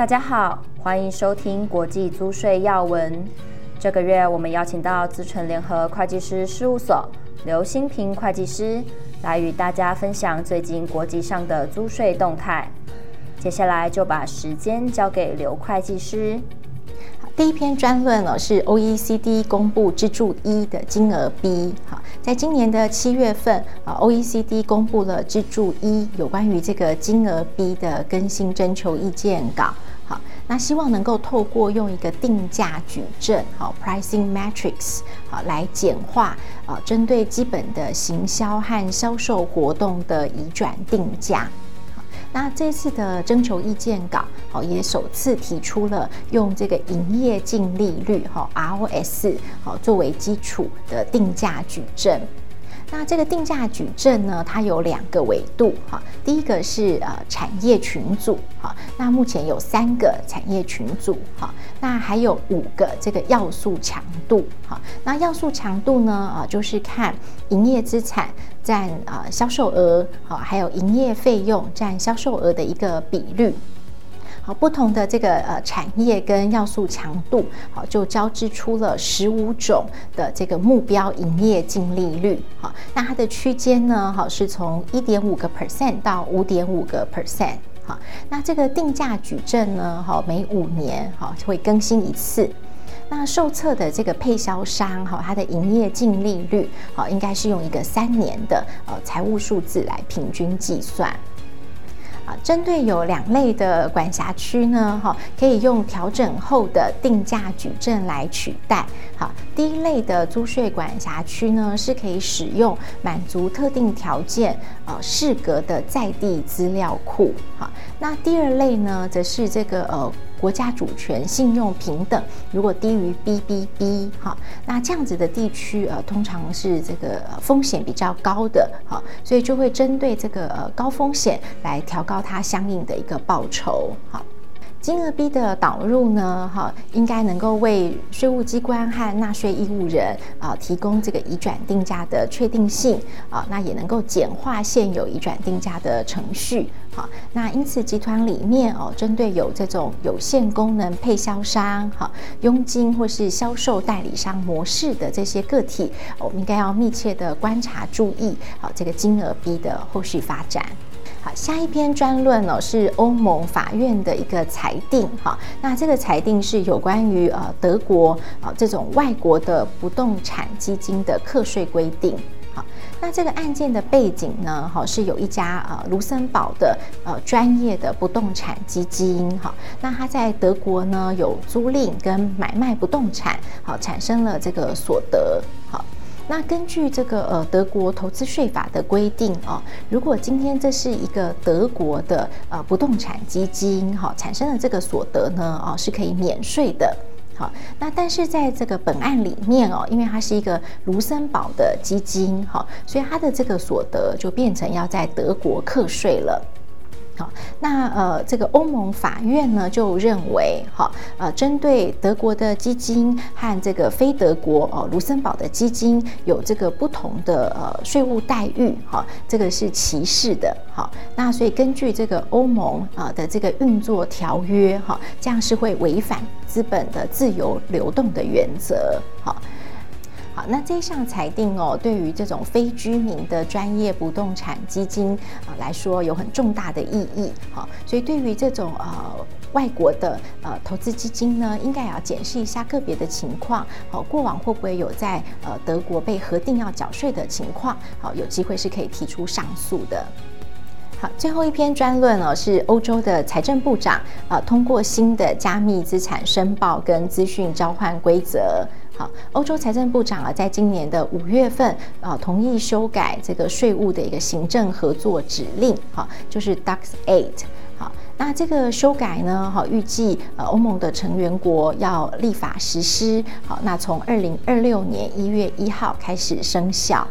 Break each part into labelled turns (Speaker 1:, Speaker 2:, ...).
Speaker 1: 大家好，欢迎收听国际租税要闻。这个月我们邀请到资诚联合会计师事务所刘新平会计师来与大家分享最近国际上的租税动态。接下来就把时间交给刘会计师。
Speaker 2: 第一篇专论呢是 OECD 公布支柱一的金额 B。好，在今年的七月份啊，OECD 公布了支柱一有关于这个金额 B 的更新征求意见稿。那希望能够透过用一个定价矩阵，好 （pricing matrix） 好来简化啊，针对基本的行销和销售活动的移转定价。那这次的征求意见稿，好，也首次提出了用这个营业净利率，哈，ROS，好，作为基础的定价矩阵。那这个定价矩阵呢，它有两个维度哈，第一个是呃产业群组哈，那目前有三个产业群组哈，那还有五个这个要素强度哈，那要素强度呢啊，就是看营业资产占啊销售额好，还有营业费用占销售额的一个比率。好，不同的这个呃产业跟要素强度，好，就交织出了十五种的这个目标营业净利率。好，那它的区间呢，好是从一点五个 percent 到五点五个 percent。好，那这个定价矩阵呢，好每五年好会更新一次。那受测的这个配销商，哈，它的营业净利率，好应该是用一个三年的呃财务数字来平均计算。针对有两类的管辖区呢，哈，可以用调整后的定价矩阵来取代。好，第一类的租税管辖区呢，是可以使用满足特定条件，呃，适格的在地资料库。好，那第二类呢，则是这个呃。国家主权信用平等如果低于 BBB 哈，那这样子的地区呃，通常是这个风险比较高的哈，所以就会针对这个呃高风险来调高它相应的一个报酬哈。金额 B 的导入呢，哈，应该能够为税务机关和纳税义务人啊提供这个移转定价的确定性啊，那也能够简化现有移转定价的程序。好，那因此集团里面哦，针对有这种有限功能配销商、哈佣金或是销售代理商模式的这些个体，我们应该要密切的观察注意，好这个金额 B 的后续发展。好，下一篇专论呢是欧盟法院的一个裁定，哈，那这个裁定是有关于呃德国啊这种外国的不动产基金的课税规定，好，那这个案件的背景呢，哈是有一家呃卢森堡的呃专业的不动产基金，哈，那它在德国呢有租赁跟买卖不动产，好产生了这个所得，好。那根据这个呃德国投资税法的规定哦，如果今天这是一个德国的呃不动产基金哈、哦、产生的这个所得呢哦是可以免税的，好、那但是在这个本案里面哦，因为它是一个卢森堡的基金哈、哦，所以它的这个所得就变成要在德国课税了。那呃，这个欧盟法院呢就认为，哈，呃，针对德国的基金和这个非德国哦，卢森堡的基金有这个不同的呃税务待遇，哈，这个是歧视的，好，那所以根据这个欧盟啊的这个运作条约，哈，这样是会违反资本的自由流动的原则，好。那这一项裁定哦，对于这种非居民的专业不动产基金啊来说，有很重大的意义。好，所以对于这种呃外国的呃投资基金呢，应该也要检视一下个别的情况。好，过往会不会有在呃德国被核定要缴税的情况？好，有机会是可以提出上诉的。好，最后一篇专论呢，是欧洲的财政部长啊通过新的加密资产申报跟资讯交换规则。好，欧洲财政部长啊，在今年的五月份啊，同意修改这个税务的一个行政合作指令，好，就是 DAX 8。好，那这个修改呢，好，预计呃欧盟的成员国要立法实施，好，那从二零二六年一月一号开始生效。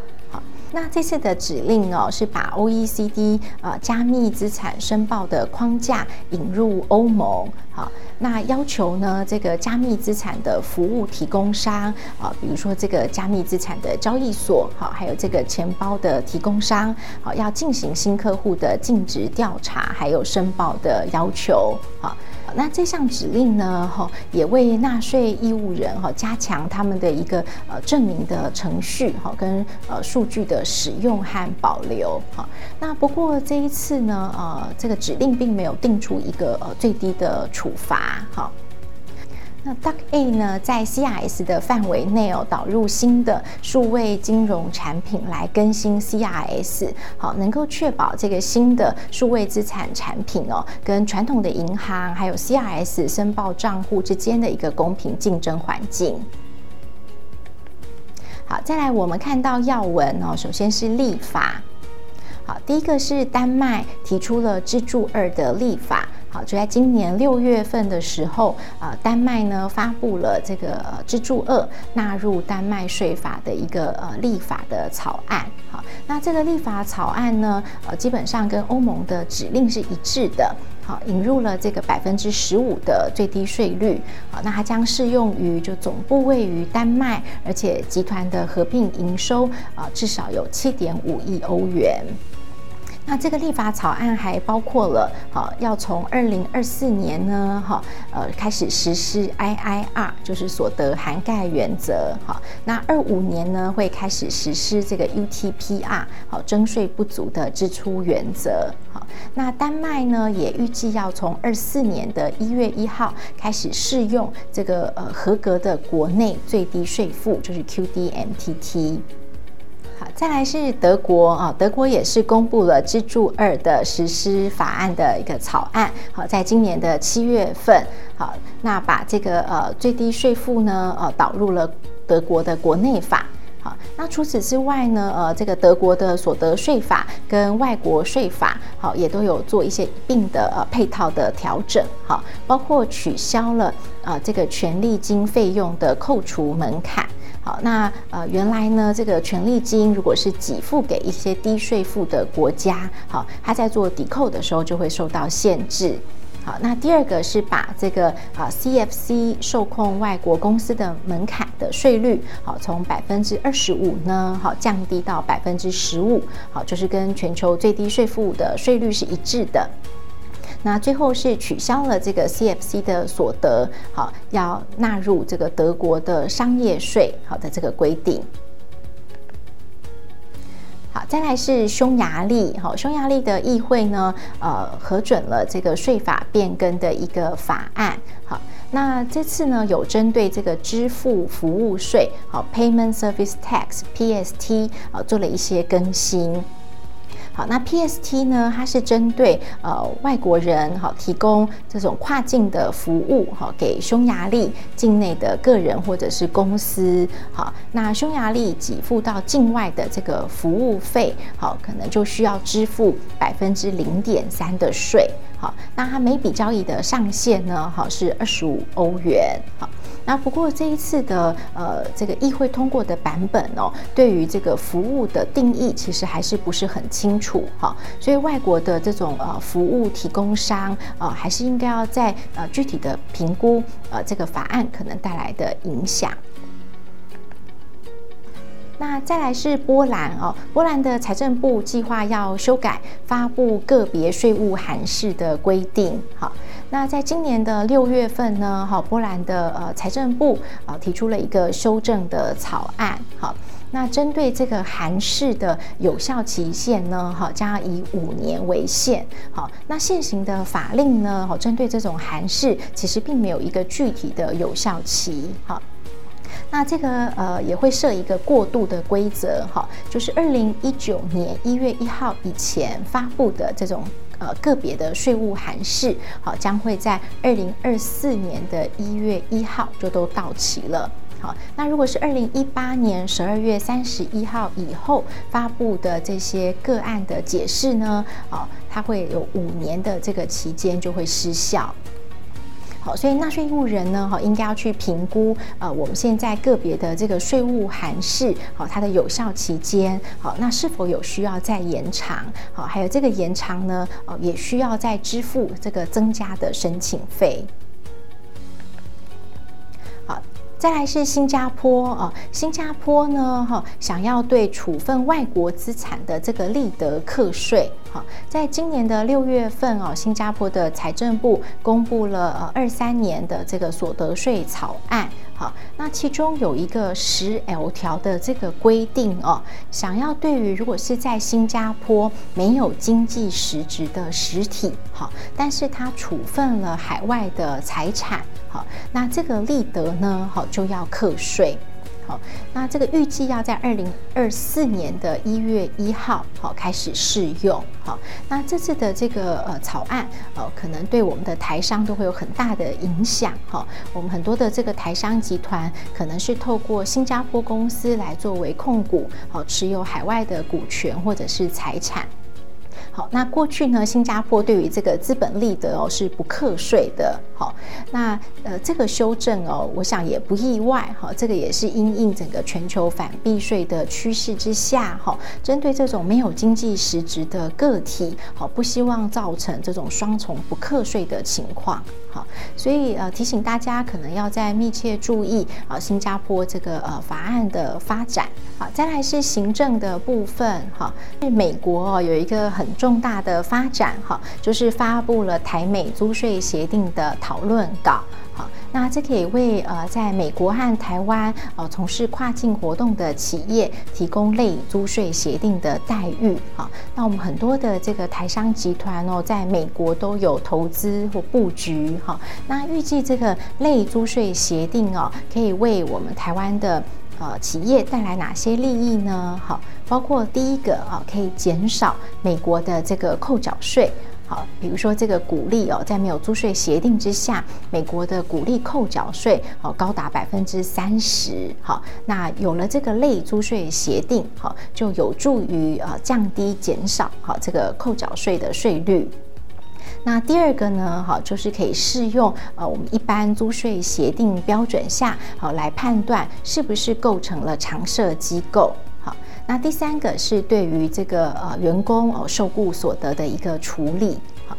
Speaker 2: 那这次的指令哦，是把 OECD 呃加密资产申报的框架引入欧盟，好，那要求呢这个加密资产的服务提供商啊，比如说这个加密资产的交易所，好，还有这个钱包的提供商，好，要进行新客户的尽职调查，还有申报的要求，好。那这项指令呢，哈，也为纳税义务人哈加强他们的一个呃证明的程序哈，跟呃数据的使用和保留哈。那不过这一次呢，呃，这个指令并没有定出一个呃最低的处罚哈。那 Duck A 呢，在 CRS 的范围内哦，导入新的数位金融产品来更新 CRS，好，能够确保这个新的数位资产产品哦，跟传统的银行还有 CRS 申报账户之间的一个公平竞争环境。好，再来我们看到要闻哦，首先是立法，好，第一个是丹麦提出了支柱二的立法。好，就在今年六月份的时候，呃，丹麦呢发布了这个支柱二纳入丹麦税法的一个呃立法的草案。好，那这个立法草案呢，呃，基本上跟欧盟的指令是一致的。好，引入了这个百分之十五的最低税率。好，那它将适用于就总部位于丹麦，而且集团的合并营收啊、至少有七点五亿欧元。那这个立法草案还包括了，好，要从二零二四年呢，哈，呃，开始实施 IIR，就是所得涵盖原则，好，那二五年呢会开始实施这个 UTPR，好，征税不足的支出原则，好，那丹麦呢也预计要从二四年的一月一号开始适用这个呃合格的国内最低税负，就是 QDMTT。好，再来是德国啊，德国也是公布了支柱二的实施法案的一个草案。好，在今年的七月份，好，那把这个呃最低税负呢，呃导入了德国的国内法。好，那除此之外呢，呃，这个德国的所得税法跟外国税法，好，也都有做一些一并的呃配套的调整。好，包括取消了呃这个权利金费用的扣除门槛。好，那呃，原来呢，这个权利金如果是给付给一些低税负的国家，好，它在做抵扣的时候就会受到限制。好，那第二个是把这个啊 CFC 受控外国公司的门槛的税率，好，从百分之二十五呢，好，降低到百分之十五，好，就是跟全球最低税负的税率是一致的。那最后是取消了这个 CFC 的所得，好，要纳入这个德国的商业税，好的这个规定。好，再来是匈牙利，好，匈牙利的议会呢，呃，核准了这个税法变更的一个法案。好，那这次呢，有针对这个支付服务税，好，Payment Service Tax（PST） 啊，做了一些更新。好，那 PST 呢？它是针对呃外国人哈，提供这种跨境的服务哈，给匈牙利境内的个人或者是公司。好，那匈牙利给付到境外的这个服务费，好，可能就需要支付百分之零点三的税。好，那它每笔交易的上限呢，好是二十五欧元。好。那不过这一次的呃这个议会通过的版本哦，对于这个服务的定义其实还是不是很清楚哈，所以外国的这种呃服务提供商啊，还是应该要在呃具体的评估呃这个法案可能带来的影响。那再来是波兰哦，波兰的财政部计划要修改发布个别税务函释的规定，好。那在今年的六月份呢，哈，波兰的呃财政部啊提出了一个修正的草案，好，那针对这个函式的有效期限呢，哈，将以五年为限，好，那现行的法令呢，哈，针对这种函式其实并没有一个具体的有效期，好，那这个呃也会设一个过渡的规则，哈，就是二零一九年一月一号以前发布的这种。呃，个别的税务函释，好，将会在二零二四年的一月一号就都到期了。好，那如果是二零一八年十二月三十一号以后发布的这些个案的解释呢，啊，它会有五年的这个期间就会失效。好，所以纳税义务人呢，哈，应该要去评估，呃，我们现在个别的这个税务函释，好，它的有效期间，好，那是否有需要再延长？好，还有这个延长呢，哦，也需要再支付这个增加的申请费。再来是新加坡啊，新加坡呢，哈，想要对处分外国资产的这个利得课税，哈，在今年的六月份哦，新加坡的财政部公布了呃二三年的这个所得税草案，好，那其中有一个十 L 条的这个规定哦，想要对于如果是在新加坡没有经济实质的实体，好，但是他处分了海外的财产。好，那这个利得呢，好就要课税。好，那这个预计要在二零二四年的一月一号好开始适用。好，那这次的这个呃草案，呃，可能对我们的台商都会有很大的影响。哈，我们很多的这个台商集团可能是透过新加坡公司来作为控股，好持有海外的股权或者是财产。那过去呢，新加坡对于这个资本利得哦是不课税的。好，那呃这个修正哦，我想也不意外。好，这个也是因应整个全球反避税的趋势之下，哈，针对这种没有经济实质的个体，好，不希望造成这种双重不课税的情况。好，所以呃提醒大家，可能要再密切注意啊，新加坡这个呃法案的发展。好，再来是行政的部分。哈，是美国哦有一个很重。大的发展哈，就是发布了台美租税协定的讨论稿。那这可以为呃在美国和台湾呃从事跨境活动的企业提供类租税协定的待遇。好，那我们很多的这个台商集团哦，在美国都有投资或布局。哈，那预计这个类租税协定哦，可以为我们台湾的。呃，企业带来哪些利益呢？好，包括第一个啊，可以减少美国的这个扣缴税。好，比如说这个股利哦，在没有租税协定之下，美国的股利扣缴税哦高达百分之三十。好，那有了这个类租税协定，好，就有助于呃降低减少好这个扣缴税的税率。那第二个呢，好，就是可以适用呃我们一般租税协定标准下，好来判断是不是构成了常设机构。那第三个是对于这个呃员工哦受雇所得的一个处理。好。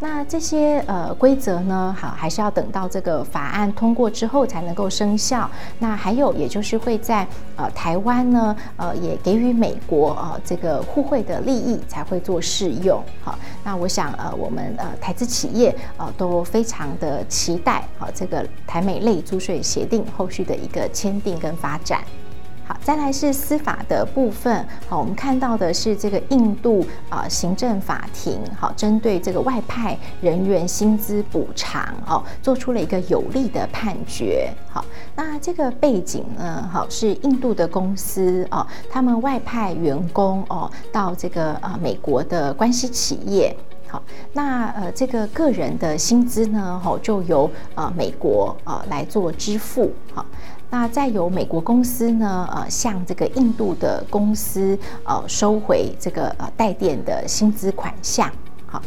Speaker 2: 那这些呃规则呢，好，还是要等到这个法案通过之后才能够生效。那还有，也就是会在呃台湾呢，呃也给予美国呃这个互惠的利益才会做适用。好，那我想呃我们呃台资企业呃都非常的期待好这个台美类租税协定后续的一个签订跟发展。好，再来是司法的部分。好，我们看到的是这个印度啊、行政法庭，好，针对这个外派人员薪资补偿哦，做出了一个有利的判决。好，那这个背景呢，好是印度的公司哦，他们外派员工哦到这个呃美国的关系企业。好，那呃这个个人的薪资呢，好就由呃美国呃来做支付。好。那再由美国公司呢，呃，向这个印度的公司，呃，收回这个呃带电的薪资款项。好，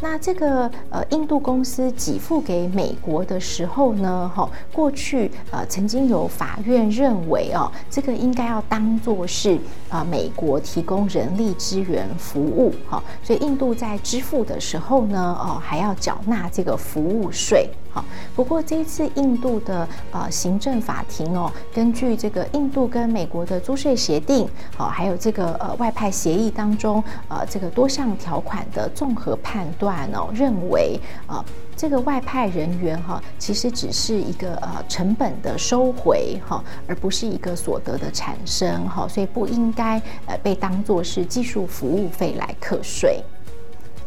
Speaker 2: 那这个呃印度公司给付给美国的时候呢，哈，过去呃曾经有法院认为哦，这个应该要当做是啊美国提供人力资源服务，哈，所以印度在支付的时候呢，哦，还要缴纳这个服务税。好，不过这一次印度的呃行政法庭哦，根据这个印度跟美国的租税协定，哦，还有这个呃外派协议当中呃这个多项条款的综合判断哦，认为啊、呃、这个外派人员哈、其实只是一个呃成本的收回哈、而不是一个所得的产生哈、所以不应该呃被当作是技术服务费来课税。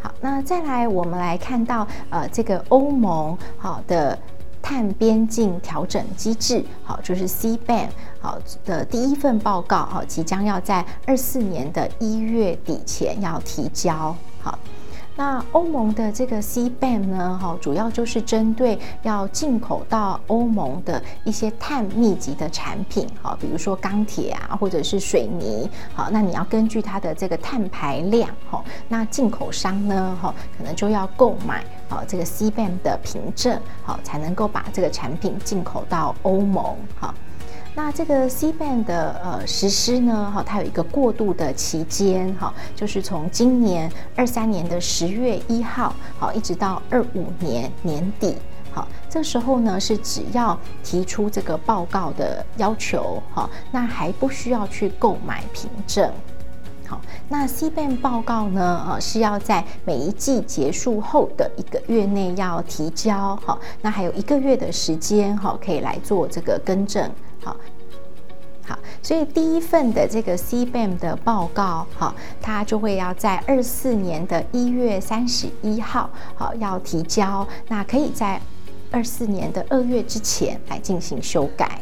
Speaker 2: 好，那再来，我们来看到呃，这个欧盟好的碳边境调整机制，好，就是 CBAM 好的第一份报告，好，即将要在二四年的一月底前要提交，好。那欧盟的这个 CBAM 呢，哈，主要就是针对要进口到欧盟的一些碳密集的产品，哈，比如说钢铁啊，或者是水泥，好，那你要根据它的这个碳排量，哈，那进口商呢，哈，可能就要购买，好，这个 CBAM 的凭证，好，才能够把这个产品进口到欧盟，哈。那这个 CBAM 的呃实施呢，哈，它有一个过渡的期间，哈，就是从今年二三年的十月一号，好，一直到二五年年底，好，这时候呢是只要提出这个报告的要求，好，那还不需要去购买凭证。好，那 CBAM 报告呢，呃，是要在每一季结束后的一个月内要提交，好，那还有一个月的时间，哈，可以来做这个更正，好。好，所以第一份的这个 CBAM 的报告，好，它就会要在二四年的一月三十一号，好，要提交。那可以在二四年的二月之前来进行修改。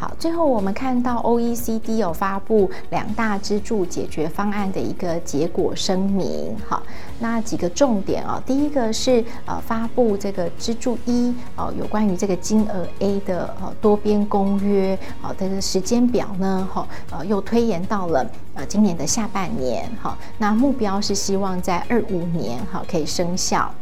Speaker 2: 好，最后我们看到 OECD 有发布两大支柱解决方案的一个结果声明。好，那几个重点啊，第一个是呃发布这个支柱一哦，有关于这个金额 A 的呃多边公约，好，这个时间表呢，哈呃又推延到了呃今年的下半年。好，那目标是希望在二五年好可以生效。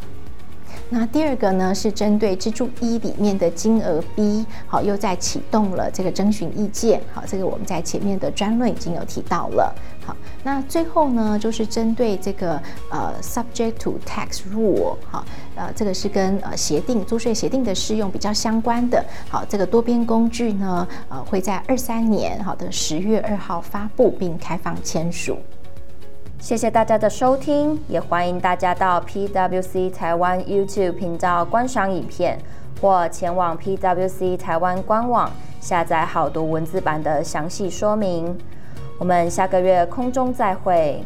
Speaker 2: 那第二个呢，是针对支柱一里面的金额 B，好，又在启动了这个征询意见，好，这个我们在前面的专论已经有提到了，好，那最后呢，就是针对这个呃 subject to tax rule，好，呃，这个是跟呃协定租税协定的适用比较相关的，好，这个多边工具呢，呃，会在二三年好的十月二号发布并开放签署。
Speaker 1: 谢谢大家的收听，也欢迎大家到 PwC 台湾 YouTube 频道观赏影片，或前往 PwC 台湾官网下载好读文字版的详细说明。我们下个月空中再会。